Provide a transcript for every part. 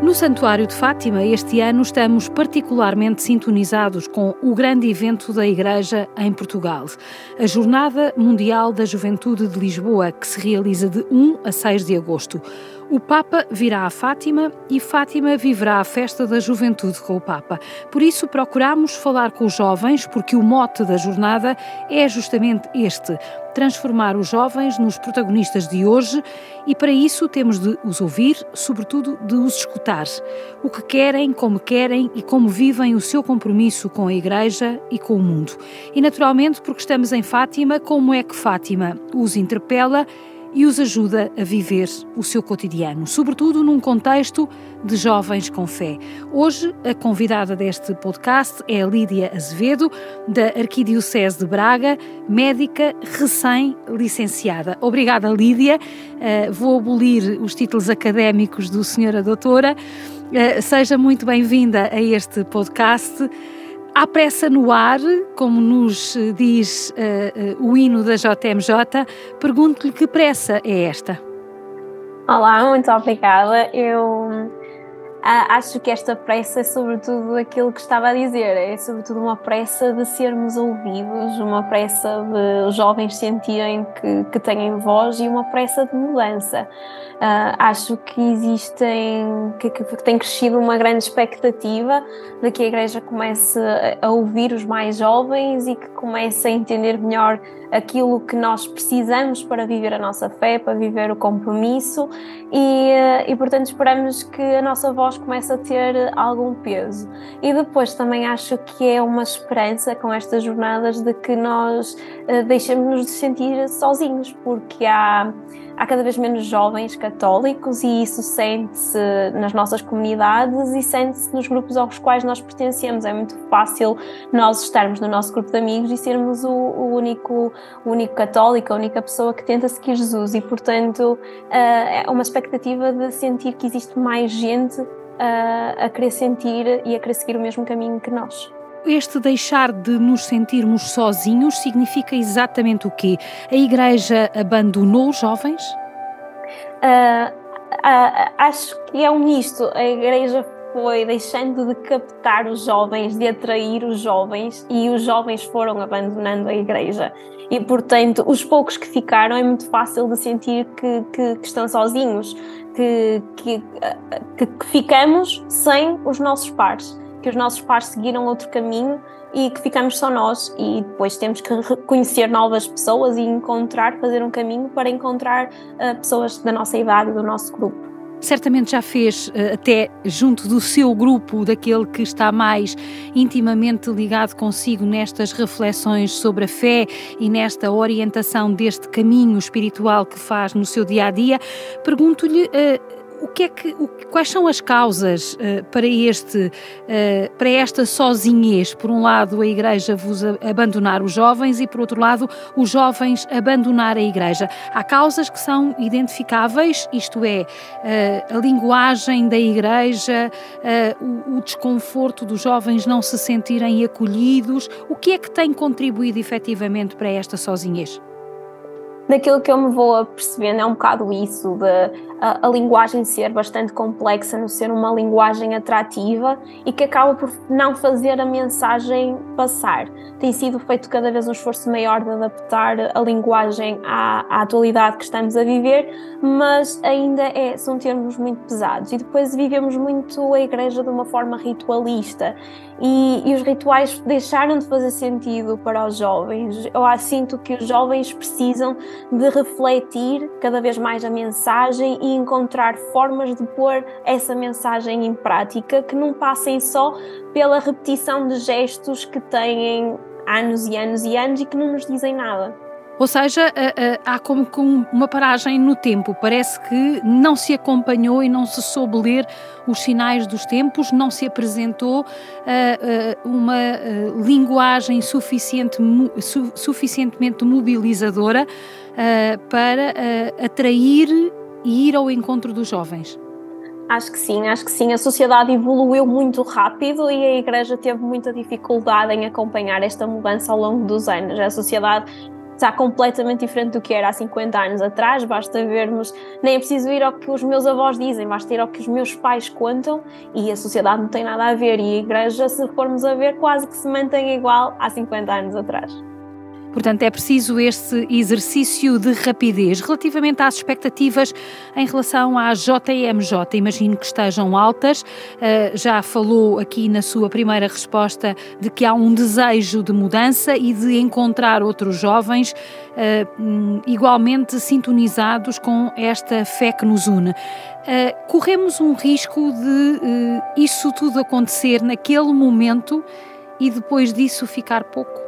No Santuário de Fátima, este ano estamos particularmente sintonizados com o grande evento da Igreja em Portugal, a Jornada Mundial da Juventude de Lisboa, que se realiza de 1 a 6 de agosto. O Papa virá a Fátima e Fátima viverá a festa da juventude com o Papa. Por isso procuramos falar com os jovens, porque o mote da jornada é justamente este: transformar os jovens nos protagonistas de hoje e para isso temos de os ouvir, sobretudo de os escutar. O que querem, como querem e como vivem o seu compromisso com a Igreja e com o mundo. E naturalmente, porque estamos em Fátima, como é que Fátima os interpela e os ajuda a viver o seu cotidiano, sobretudo num contexto de jovens com fé. Hoje, a convidada deste podcast é a Lídia Azevedo, da Arquidiocese de Braga, médica recém-licenciada. Obrigada, Lídia. Uh, vou abolir os títulos académicos do Senhora Doutora. Uh, seja muito bem-vinda a este podcast. Há pressa no ar, como nos eh, diz uh, uh, o hino da JMJ. Pergunto-lhe que pressa é esta? Olá, muito obrigada. Eu acho que esta pressa é sobretudo aquilo que estava a dizer, é sobretudo uma pressa de sermos ouvidos, uma pressa de os jovens sentirem que, que têm voz e uma pressa de mudança. Uh, acho que existem, que, que, tem crescido uma grande expectativa de que a Igreja comece a ouvir os mais jovens e que comece a entender melhor aquilo que nós precisamos para viver a nossa fé, para viver o compromisso e, e portanto esperamos que a nossa voz comece a ter algum peso. E depois também acho que é uma esperança com estas jornadas de que nós uh, deixemos de sentir sozinhos, porque há há cada vez menos jovens católicos e isso sente-se nas nossas comunidades e sente-se nos grupos aos quais nós pertencemos. É muito fácil nós estarmos no nosso grupo de amigos e sermos o, o único, o único católico, a única pessoa que tenta seguir Jesus e, portanto, uh, é uma expectativa de sentir que existe mais gente uh, a querer sentir e a querer seguir o mesmo caminho que nós. Este deixar de nos sentirmos sozinhos significa exatamente o quê? A Igreja abandonou os jovens? Uh, uh, acho que é um misto. A Igreja foi deixando de captar os jovens, de atrair os jovens, e os jovens foram abandonando a Igreja. E, portanto, os poucos que ficaram é muito fácil de sentir que, que, que estão sozinhos, que, que, que ficamos sem os nossos pares que os nossos pais seguiram outro caminho e que ficamos só nós e depois temos que reconhecer novas pessoas e encontrar, fazer um caminho para encontrar uh, pessoas da nossa idade, do nosso grupo. Certamente já fez uh, até junto do seu grupo, daquele que está mais intimamente ligado consigo nestas reflexões sobre a fé e nesta orientação deste caminho espiritual que faz no seu dia a dia. Pergunto-lhe. O que é que, o, quais são as causas uh, para, este, uh, para esta sozinhez? Por um lado, a Igreja vos abandonar os jovens e, por outro lado, os jovens abandonar a Igreja. Há causas que são identificáveis, isto é, uh, a linguagem da Igreja, o, o desconforto dos jovens não se sentirem acolhidos. O que é que tem contribuído efetivamente para esta sozinhez? Daquilo que eu me vou apercebendo é um bocado isso, de a, a, linguagem ser bastante complexa, não ser uma linguagem atrativa e que acaba por não fazer a mensagem passar. Tem sido feito cada vez um esforço maior de adaptar a linguagem à, à atualidade que estamos a viver, mas ainda é, são termos muito pesados. E depois vivemos muito a igreja de uma forma ritualista e, e, os rituais deixaram de fazer sentido para os jovens. Eu sinto que os jovens precisam de refletir cada vez mais a mensagem e encontrar formas de pôr essa mensagem em prática que não passem só pela repetição de gestos que têm anos e anos e anos e que não nos dizem nada. Ou seja, há como que uma paragem no tempo. Parece que não se acompanhou e não se soube ler os sinais dos tempos, não se apresentou uma linguagem suficiente, suficientemente mobilizadora para atrair e ir ao encontro dos jovens. Acho que sim, acho que sim. A sociedade evoluiu muito rápido e a Igreja teve muita dificuldade em acompanhar esta mudança ao longo dos anos. A sociedade está completamente diferente do que era há 50 anos atrás. Basta vermos, nem é preciso ir ao que os meus avós dizem, basta ir ao que os meus pais contam e a sociedade não tem nada a ver. E a igreja, se formos a ver, quase que se mantém igual há 50 anos atrás. Portanto, é preciso este exercício de rapidez. Relativamente às expectativas em relação à JMJ, imagino que estejam altas. Uh, já falou aqui na sua primeira resposta de que há um desejo de mudança e de encontrar outros jovens uh, igualmente sintonizados com esta fé que nos une. Uh, corremos um risco de isso tudo acontecer naquele momento e depois disso ficar pouco?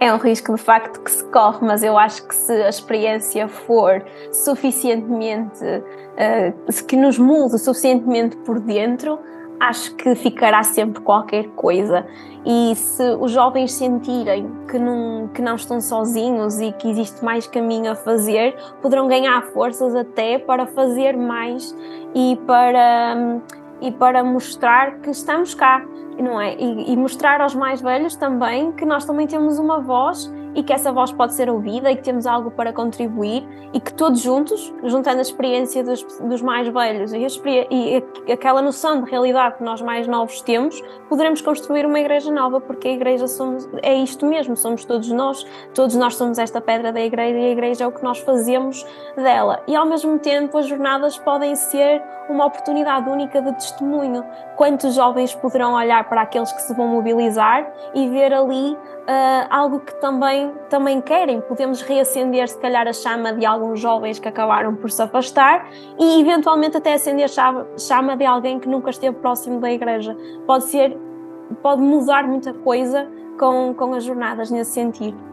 É um risco de facto que se corre, mas eu acho que se a experiência for suficientemente, uh, que nos mude suficientemente por dentro, acho que ficará sempre qualquer coisa. E se os jovens sentirem que não, que não estão sozinhos e que existe mais caminho a fazer, poderão ganhar forças até para fazer mais e para, e para mostrar que estamos cá não é? E, e, mostrar aos mais velhos também que nós também temos uma voz e que essa voz pode ser ouvida e que temos algo para contribuir e que todos juntos, juntando a experiência dos, dos mais velhos e, e aquela noção de realidade que nós mais novos temos, poderemos construir uma igreja nova, porque a igreja somos, é isto mesmo, somos todos nós, todos nós somos esta pedra da igreja e a igreja é o que nós fazemos dela. E ao mesmo tempo as jornadas podem ser uma oportunidade única de testemunho. Quantos jovens poderão olhar para aqueles que se vão mobilizar e ver ali uh, algo que também, também querem. Podemos reacender, se calhar, a chama de alguns jovens que acabaram por se afastar e, eventualmente, até acender a chama de alguém que nunca esteve próximo da igreja. Pode ser, pode mudar muita coisa com, com as jornadas nesse sentido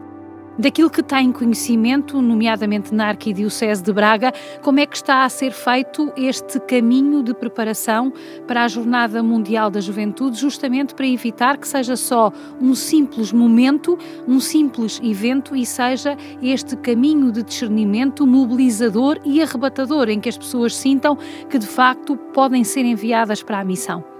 daquilo que tem conhecimento, nomeadamente na Arquidiocese de Braga, como é que está a ser feito este caminho de preparação para a Jornada Mundial da Juventude, justamente para evitar que seja só um simples momento, um simples evento e seja este caminho de discernimento mobilizador e arrebatador em que as pessoas sintam que de facto podem ser enviadas para a missão.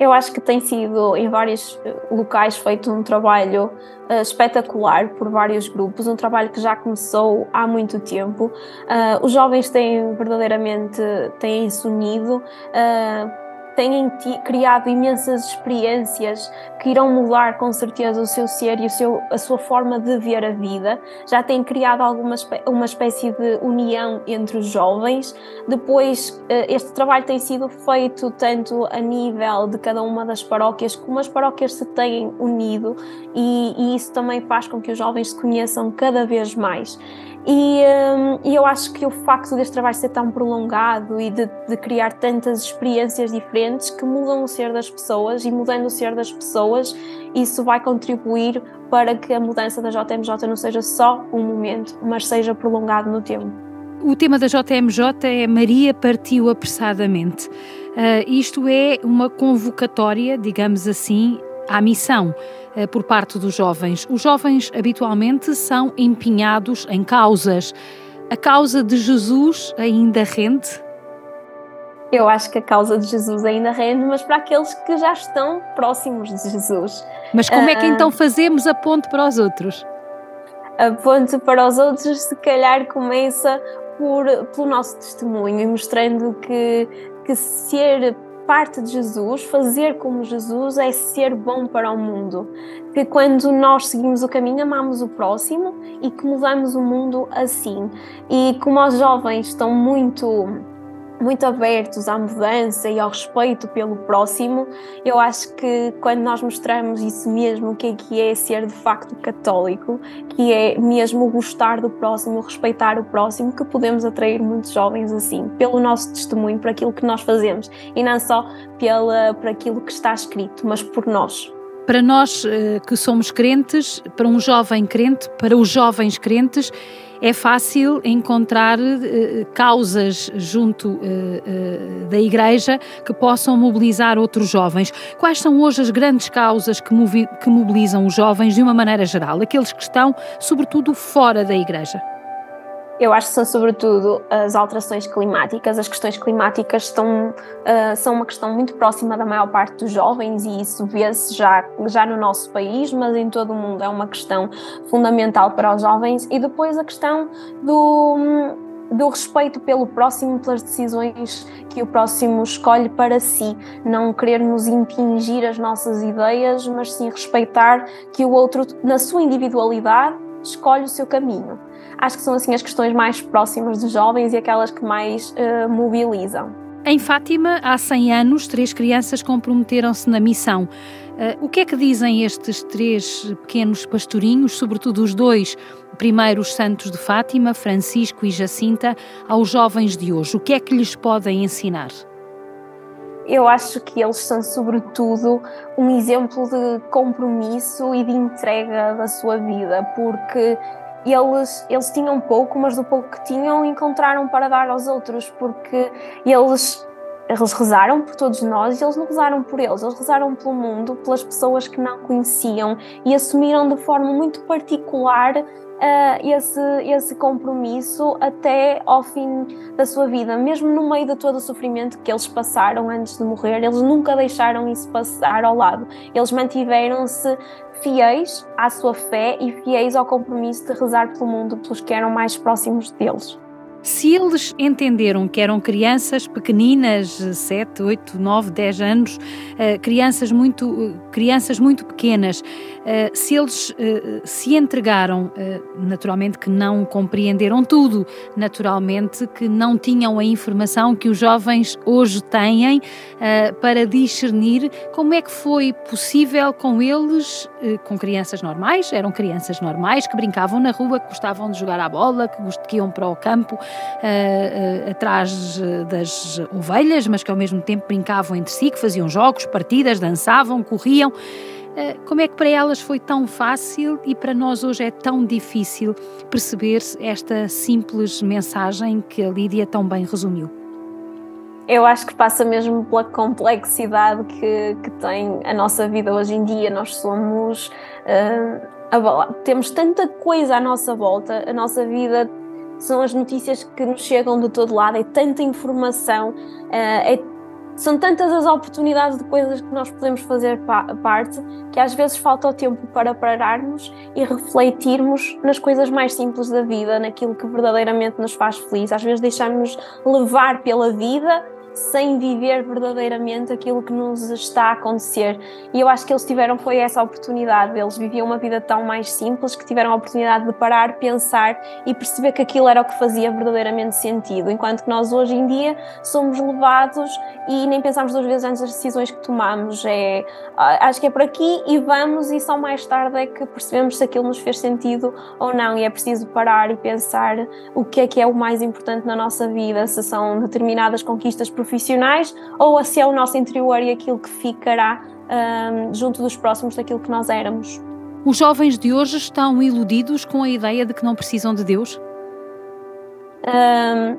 Eu acho que tem sido em vários eh, locais feito um trabalho uh, espetacular por vários grupos, um trabalho que já começou há muito tempo. Uh, os jovens têm verdadeiramente têm se unido. Uh, têm criado imensas experiências que irão mudar com certeza o seu ser e o seu, a sua forma de ver a vida. Já têm criado alguma uma espécie de união entre os jovens. Depois, eh, este trabalho tem sido feito tanto a nível de cada uma das paróquias, como as paróquias se têm unido, e, e isso também faz com que os jovens se conheçam cada vez mais. E, um, e, eu acho que o facto deste trabalho ser tão prolongado e de, de, criar tantas experiências diferentes que mudam o ser das pessoas e mudando o ser das pessoas, isso vai contribuir para que a mudança da JMJ não seja só um momento, mas seja prolongado no tempo. O tema da JMJ é Maria partiu apressadamente. Uh, isto é uma convocatória, digamos assim, à missão eh, por parte dos jovens. Os jovens habitualmente são empenhados em causas. A causa de Jesus ainda rende? Eu acho que a causa de Jesus ainda rende, mas para aqueles que já estão próximos de Jesus. Mas como é que uh, então fazemos a ponte para os outros? A ponte para os outros, se calhar, começa por, pelo nosso testemunho e mostrando que, que ser parte de Jesus, fazer como Jesus é ser bom para o mundo. Que quando nós seguimos o caminho, amamos o próximo e que mudamos o mundo assim. E como os jovens estão muito muito abertos à mudança e ao respeito pelo próximo, eu acho que quando nós mostramos isso mesmo, o que é que é ser de facto católico, que é mesmo gostar do próximo, respeitar o próximo, que podemos atrair muitos jovens assim, pelo nosso testemunho, por aquilo que nós fazemos e não só pela, por aquilo que está escrito, mas por nós. Para nós eh, que somos crentes, para um jovem crente, para os jovens crentes, é fácil encontrar uh, causas junto uh, uh, da Igreja que possam mobilizar outros jovens. Quais são hoje as grandes causas que, que mobilizam os jovens de uma maneira geral, aqueles que estão, sobretudo, fora da Igreja? Eu acho que são sobretudo as alterações climáticas. As questões climáticas estão, uh, são uma questão muito próxima da maior parte dos jovens e isso vê-se já, já no nosso país, mas em todo o mundo é uma questão fundamental para os jovens. E depois a questão do, do respeito pelo próximo, pelas decisões que o próximo escolhe para si. Não querermos impingir as nossas ideias, mas sim respeitar que o outro, na sua individualidade, escolhe o seu caminho acho que são assim as questões mais próximas dos jovens e aquelas que mais uh, mobilizam. Em Fátima, há 100 anos, três crianças comprometeram-se na missão. Uh, o que é que dizem estes três pequenos pastorinhos, sobretudo os dois primeiros santos de Fátima, Francisco e Jacinta, aos jovens de hoje? O que é que lhes podem ensinar? Eu acho que eles são, sobretudo, um exemplo de compromisso e de entrega da sua vida, porque eles, eles tinham pouco, mas do pouco que tinham encontraram para dar aos outros, porque eles, eles rezaram por todos nós e eles não rezaram por eles, eles rezaram pelo mundo, pelas pessoas que não conheciam e assumiram de forma muito particular uh, esse, esse compromisso até ao fim da sua vida, mesmo no meio de todo o sofrimento que eles passaram antes de morrer, eles nunca deixaram isso passar ao lado, eles mantiveram-se fiéis à sua fé e fiéis ao compromisso de rezar pelo mundo pelos que eram mais próximos deles. Se eles entenderam que eram crianças pequeninas, 7, 8, 9, 10 anos, eh, crianças muito, crianças muito pequenas, eh, se eles eh, se entregaram, naturalmente que não compreenderam tudo, naturalmente que não tinham a informação que os jovens hoje têm para discernir como é que foi possível com eles, com crianças normais, eram crianças normais que brincavam na rua, que gostavam de jogar à bola, que iam para o campo uh, uh, atrás das ovelhas, mas que ao mesmo tempo brincavam entre si, que faziam jogos, partidas, dançavam, corriam. Uh, como é que para elas foi tão fácil e para nós hoje é tão difícil perceber esta simples mensagem que a Lídia tão bem resumiu? Eu acho que passa mesmo pela complexidade que, que tem a nossa vida hoje em dia. Nós somos. Uh, temos tanta coisa à nossa volta, a nossa vida são as notícias que nos chegam de todo lado, é tanta informação, eh, é, são tantas as oportunidades de coisas que nós podemos fazer parte que às vezes falta o tempo para pararmos e refletirmos nas coisas mais simples da vida, naquilo que verdadeiramente nos faz feliz. Às vezes deixamos levar pela vida sem viver verdadeiramente aquilo que nos está a acontecer. E eu acho que eles tiveram foi essa oportunidade. Eles viviam uma vida tão mais simples que tiveram a oportunidade de parar, pensar e perceber que aquilo era o que fazia verdadeiramente sentido. Enquanto que nós hoje em dia somos levados e nem pensamos duas vezes antes das decisões que tomamos. É, acho que é por aqui e vamos e só mais tarde é que percebemos se aquilo nos fez sentido ou não. E é preciso parar e pensar o que é que é o mais importante na nossa vida, se são determinadas conquistas profissionais ou se é o nosso interior e aquilo que ficará um, junto dos próximos daquilo que nós éramos. Os jovens de hoje estão iludidos com a ideia de que não precisam de Deus? Um,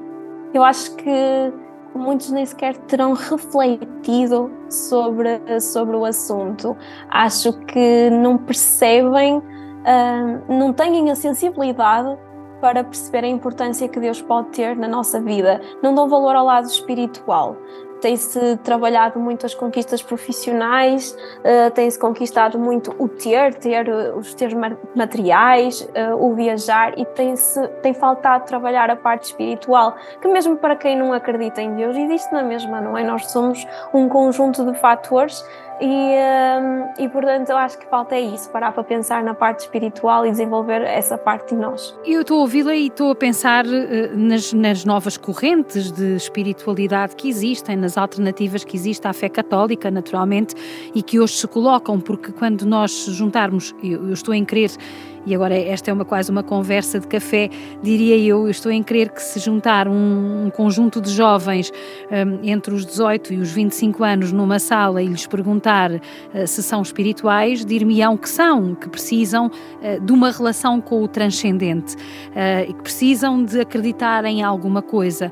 eu acho que muitos nem sequer terão refletido sobre, sobre o assunto. Acho que não percebem, um, não têm a sensibilidade para perceber a importância que Deus pode ter na nossa vida. Não dão valor ao lado espiritual. Tem-se trabalhado muito as conquistas profissionais, uh, tem-se conquistado muito o ter, ter uh, os teres materiais, uh, o viajar e tem-se tem faltado trabalhar a parte espiritual, que mesmo para quem não acredita em Deus existe na mesma, não é? Nós somos um conjunto de fatores e, um, e portanto eu acho que falta é isso, parar para pensar na parte espiritual e desenvolver essa parte de nós. Eu estou a ouvi-la e estou a pensar uh, nas, nas novas correntes de espiritualidade que existem, nas alternativas que existe à fé católica, naturalmente, e que hoje se colocam, porque quando nós juntarmos, eu, eu estou em crer e agora esta é uma quase uma conversa de café, diria eu, eu estou em crer que se juntar um, um conjunto de jovens um, entre os 18 e os 25 anos numa sala e lhes perguntar uh, se são espirituais, dir-me-ão que são, que precisam uh, de uma relação com o transcendente uh, e que precisam de acreditar em alguma coisa.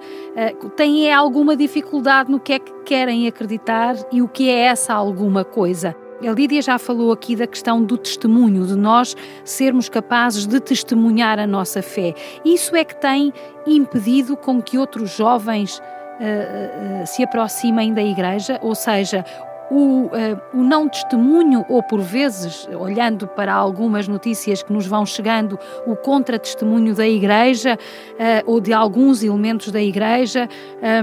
têm alguma dificuldade no que é que querem acreditar e o que é essa alguma coisa? A Lídia já falou aqui da questão do testemunho, de nós sermos capazes de testemunhar a nossa fé. Isso é que tem impedido com que outros jovens uh, uh, se aproximem da igreja, ou seja, o, uh, o, não testemunho, ou por vezes, olhando para algumas notícias que nos vão chegando, o contra-testemunho da Igreja uh, ou de alguns elementos da Igreja.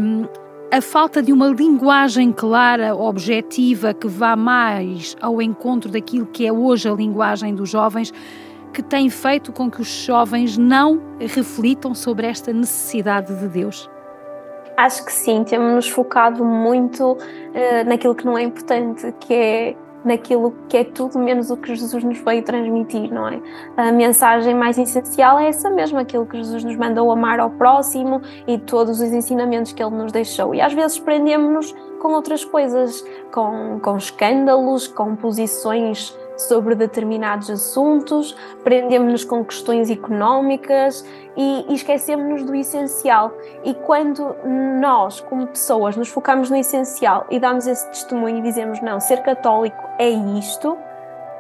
Um, a falta de uma linguagem clara, objetiva, que vá mais ao encontro daquilo que é hoje a linguagem dos jovens, que tem feito com que os jovens não reflitam sobre esta necessidade de Deus? Acho que sim, temos-nos focado muito uh, naquilo que não é importante, que é naquilo que é tudo menos o que Jesus nos veio transmitir, não é? A mensagem mais essencial é essa mesma, aquilo que Jesus nos mandou amar ao próximo e todos os ensinamentos que ele nos deixou. E às vezes prendemos-nos com outras coisas, com, com escândalos, com posições sobre determinados assuntos, prendemos-nos com questões económicas e, e esquecemos-nos do essencial. E quando nós, como pessoas, nos focamos no essencial e damos esse testemunho e dizemos não, ser católico é isto,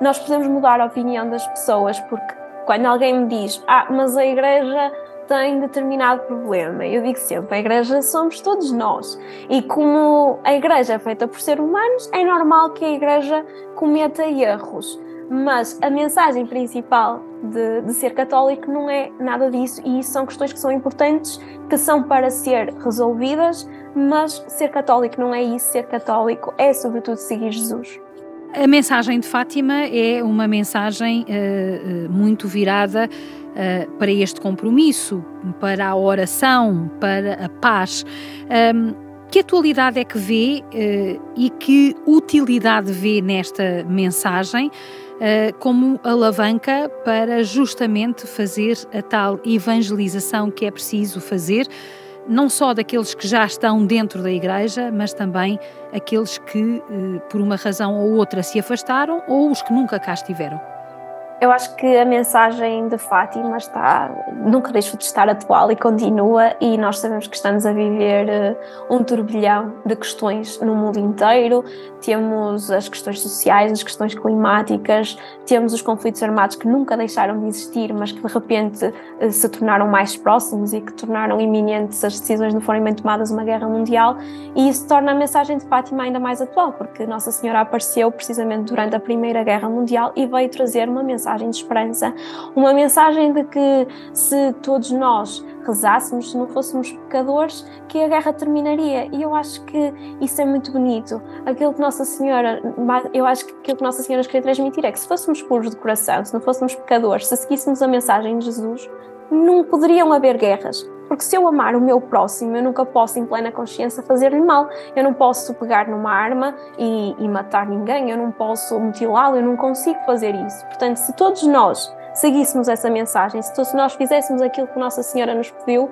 nós podemos mudar a opinião das pessoas, porque quando alguém me diz, ah, mas a igreja tem determinado problema. Eu digo sempre: a igreja somos todos nós. E como a igreja é feita por seres humanos, é normal que a igreja cometa erros. Mas a mensagem principal de, de, ser católico não é nada disso, e isso são questões que são importantes, que são para ser resolvidas, mas ser católico não é isso, ser católico é sobretudo seguir Jesus. A mensagem de Fátima é uma mensagem uh, muito virada uh, para este compromisso, para a oração, para a paz. Um, que atualidade é que vê uh, e que utilidade vê nesta mensagem uh, como alavanca para justamente fazer a tal evangelização que é preciso fazer? não só daqueles que já estão dentro da igreja, mas também aqueles que, por uma razão ou outra, se afastaram ou os que nunca cá estiveram. Eu acho que a mensagem de Fátima está, nunca deixou de estar atual e continua, e nós sabemos que estamos a viver eh, um turbilhão de questões no mundo inteiro. Temos as questões sociais, as questões climáticas, temos os conflitos armados que nunca deixaram de existir, mas que de repente eh, se tornaram mais próximos e que tornaram iminentes as decisões não forem bem tomadas uma guerra mundial, e isso torna a mensagem de Fátima ainda mais atual, porque Nossa Senhora apareceu precisamente durante a Primeira Guerra Mundial e veio trazer uma mensagem mensagem de esperança, uma mensagem de que se todos nós rezássemos, se não fôssemos pecadores, que a guerra terminaria. E eu acho que isso é muito bonito. Aquilo que Nossa Senhora, eu acho que aquilo que Nossa Senhora queria transmitir é que se fôssemos puros de coração, se não fôssemos pecadores, se seguíssemos a mensagem de Jesus, não poderiam haver guerras. Porque se eu amar o meu próximo, eu nunca posso, em plena consciência, fazer-lhe mal. Eu não posso pegar numa arma e, e matar ninguém, eu não posso mutilá-lo, eu não consigo fazer isso. Portanto, se todos nós seguíssemos essa mensagem, se todos nós fizéssemos aquilo que Nossa Senhora nos pediu,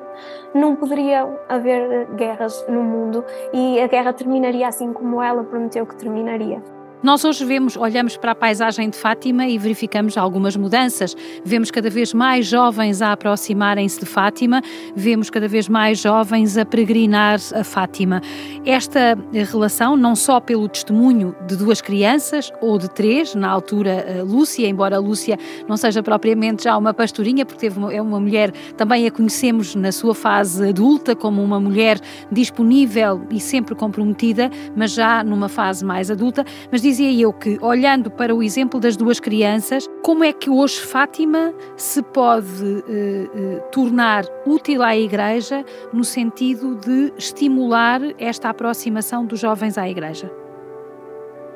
não poderia haver guerras no mundo e a guerra terminaria assim como ela prometeu que terminaria. Nós hoje vemos, olhamos para a paisagem de Fátima e verificamos algumas mudanças. Vemos cada vez mais jovens a aproximarem-se de Fátima, vemos cada vez mais jovens a peregrinar a Fátima. Esta relação, não só pelo testemunho de duas crianças ou de três, na altura Lúcia, embora Lúcia não seja propriamente já uma pastorinha, porque teve uma, é uma mulher, também a conhecemos na sua fase adulta como uma mulher disponível e sempre comprometida, mas já numa fase mais adulta, mas diz dizia eu que, olhando para o exemplo das duas crianças, como é que hoje Fátima se pode eh, eh, tornar útil à Igreja no sentido de estimular esta aproximação dos jovens à Igreja?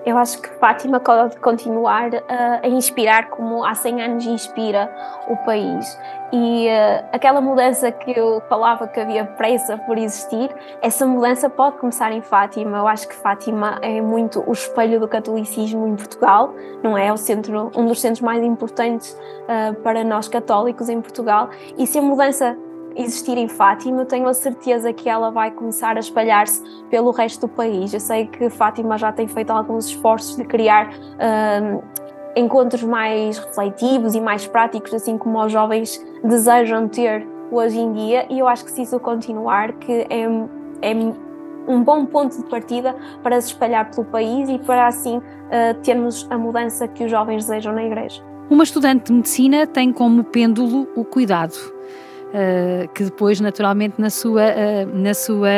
Eu acho que Fátima pode continuar a, a inspirar como há 100 anos inspira o país. E uh, aquela mudança que eu falava que havia pressa por existir, essa mudança pode começar em Fátima. Eu acho que Fátima é muito o espelho do catolicismo em Portugal, não é? é o centro, um dos centros mais importantes uh, para nós católicos em Portugal. E se a mudança existir em Fátima, tenho a certeza que ela vai começar a espalhar-se pelo resto do país. Eu sei que Fátima já tem feito alguns esforços de criar uh, encontros mais refletivos e mais práticos, assim como os jovens desejam ter hoje em dia, e eu acho que se isso continuar, que é, é um bom ponto de partida para se espalhar pelo país e para assim uh, termos a mudança que os jovens desejam na igreja. Uma estudante de medicina tem como pêndulo o cuidado Uh, que depois, naturalmente, na sua, uh, na, sua,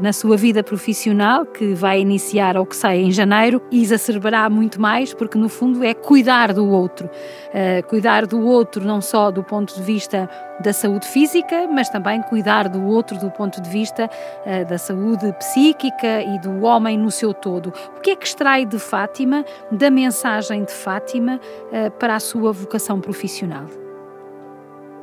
na sua vida profissional, que vai iniciar ou que sai em janeiro, exacerbará muito mais, porque no fundo é cuidar do outro. Uh, cuidar do outro não só do ponto de vista da saúde física, mas também cuidar do outro do ponto de vista da saúde psíquica e do homem no seu todo. O que é que extrai de Fátima, da mensagem de Fátima, para a sua vocação profissional?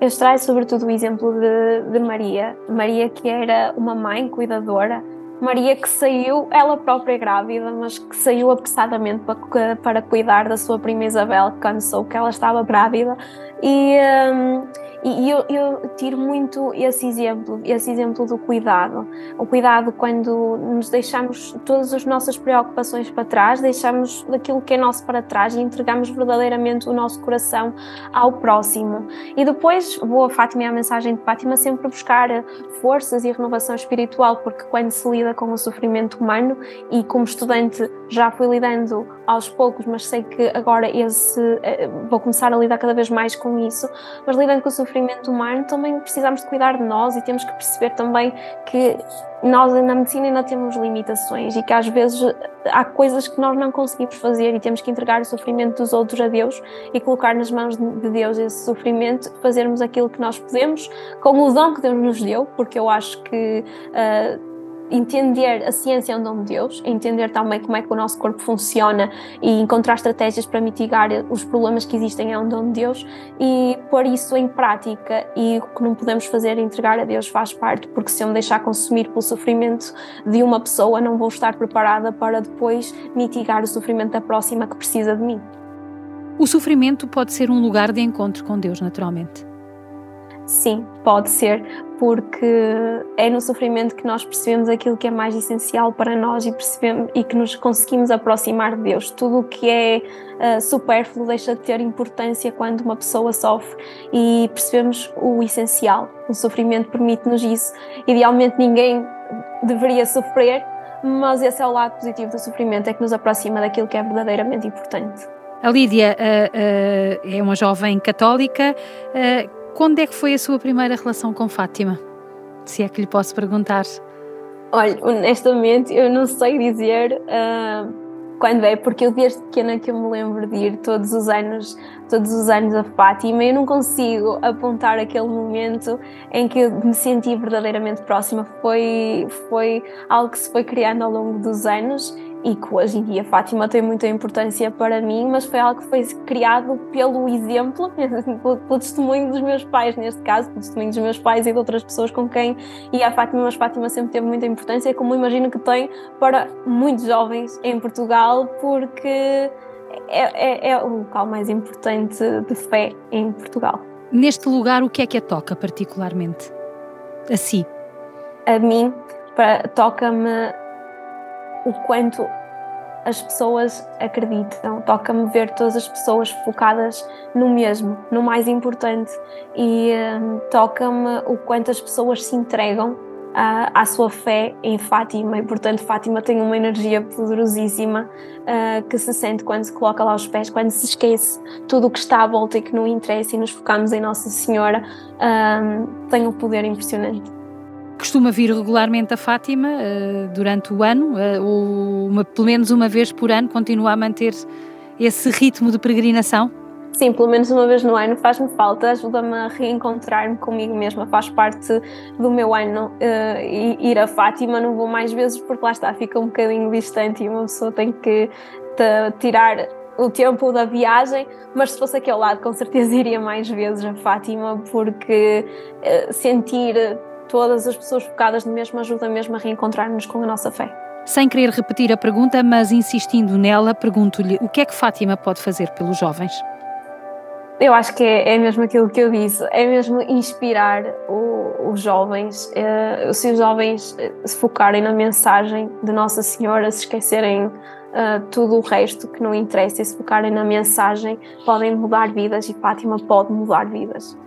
Eu extraio sobretudo o exemplo de, de Maria. Maria que era uma mãe cuidadora, Maria que saiu, ela própria grávida, mas que saiu apressadamente para, para cuidar da sua prima Isabel, quando soube que ela estava grávida. E, um, e eu, eu, tiro muito esse exemplo, esse exemplo do cuidado. O cuidado quando nos deixamos todas as nossas preocupações para trás, deixamos daquilo que é nosso para trás e entregamos verdadeiramente o nosso coração ao próximo. E depois vou a Fátima e a mensagem de Fátima sempre buscar forças e renovação espiritual, porque quando se lida com o sofrimento humano e como estudante já fui lidando aos poucos, mas sei que agora esse eh, vou começar a lidar cada vez mais com isso, mas lidando com o sofrimento humano também precisamos de cuidar de nós e temos que perceber também que nós na medicina ainda temos limitações e que às vezes há coisas que nós não conseguimos fazer e temos que entregar o sofrimento dos outros a Deus e colocar nas mãos de Deus esse sofrimento, fazermos aquilo que nós podemos com o dom que Deus nos deu, porque eu acho que uh, entender a ciência é um dom de Deus, entender também como é que o nosso corpo funciona e encontrar estratégias para mitigar os problemas que existem é um dom de Deus e pôr isso em prática e o que não podemos fazer é entregar a Deus faz parte, porque se eu me deixar consumir pelo sofrimento de uma pessoa, não vou estar preparada para depois mitigar o sofrimento da próxima que precisa de mim. O sofrimento pode ser um lugar de encontro com Deus, naturalmente. Sim, pode ser, porque é no sofrimento que nós percebemos aquilo que é mais essencial para nós e, percebemos, e que nos conseguimos aproximar de Deus. Tudo o que é uh, supérfluo deixa de ter importância quando uma pessoa sofre e percebemos o essencial. O sofrimento permite-nos isso. Idealmente, ninguém deveria sofrer, mas esse é o lado positivo do sofrimento, é que nos aproxima daquilo que é verdadeiramente importante. A Lídia uh, uh, é uma jovem católica quando é que foi a sua primeira relação com Fátima? Se é que lhe posso perguntar. Olha, honestamente, eu não sei dizer uh, quando é, porque eu desde pequena que eu me lembro de ir todos os anos, todos os anos a Fátima, eu não consigo apontar aquele momento em que eu me senti verdadeiramente próxima. Foi, foi algo que se foi criando ao longo dos anos e que hoje em dia Fátima tem muita importância para mim, mas foi algo que foi criado pelo exemplo, pelo, testemunho dos meus pais, neste caso, pelo testemunho dos meus pais e de outras pessoas com quem ia a Fátima, mas Fátima sempre teve muita importância, como imagino que tem para muitos jovens em Portugal, porque é, é, é o local mais importante de fé em Portugal. Neste lugar, o que é que a toca particularmente? A si? A mim, toca-me o quanto as pessoas acreditam. Toca-me ver todas as pessoas focadas no mesmo, no mais importante, e um, toca-me o quanto as pessoas se entregam uh, à sua fé em Fátima. E, portanto, Fátima tem uma energia poderosíssima uh, que se sente quando se coloca lá aos pés, quando se esquece tudo o que está à volta e que não interessa e nos focamos em Nossa Senhora. Um, tem um poder impressionante costuma vir regularmente a Fátima uh, durante o ano, uh, ou uma, pelo menos uma vez por ano, continua a manter esse ritmo de peregrinação? Sim, pelo menos uma vez no ano faz-me falta, ajuda-me a reencontrar-me comigo mesma, faz parte do meu ano uh, ir a Fátima, não vou mais vezes porque lá está, fica um bocadinho distante e uma pessoa tem que tirar o tempo da viagem, mas se fosse aquele lado, com certeza iria mais vezes a Fátima, porque sentir todas as pessoas focadas no mesmo ajuda mesmo a reencontrar-nos com a nossa fé. Sem querer repetir a pergunta, mas insistindo nela, pergunto-lhe o que é que Fátima pode fazer pelos jovens? Eu acho que é, é mesmo aquilo que eu disse, é mesmo inspirar o, os jovens. É, se os jovens eh, se focarem na mensagem de Nossa Senhora, se esquecerem uh, tudo o resto que não interessa e se focarem na mensagem, podem mudar vidas e Fátima pode mudar vidas.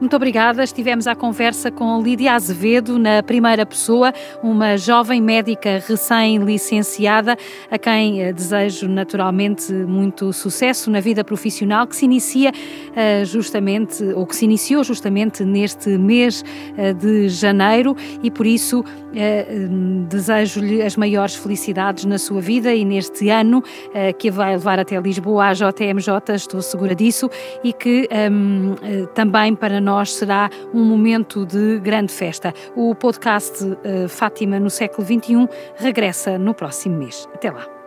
Muito obrigada. Estivemos à conversa com Lídia Azevedo, na primeira pessoa, uma jovem médica recém-licenciada, a quem eh, desejo naturalmente muito sucesso na vida profissional, que se inicia uh, justamente, ou que se iniciou justamente neste mês uh, de janeiro e por isso uh, desejo-lhe as maiores felicidades na sua vida e neste ano que vai levar até Lisboa à JMJ, estou segura disso, e que um, também para nós será um momento de grande festa. O podcast Fátima no século XXI regressa no próximo mês. Até lá.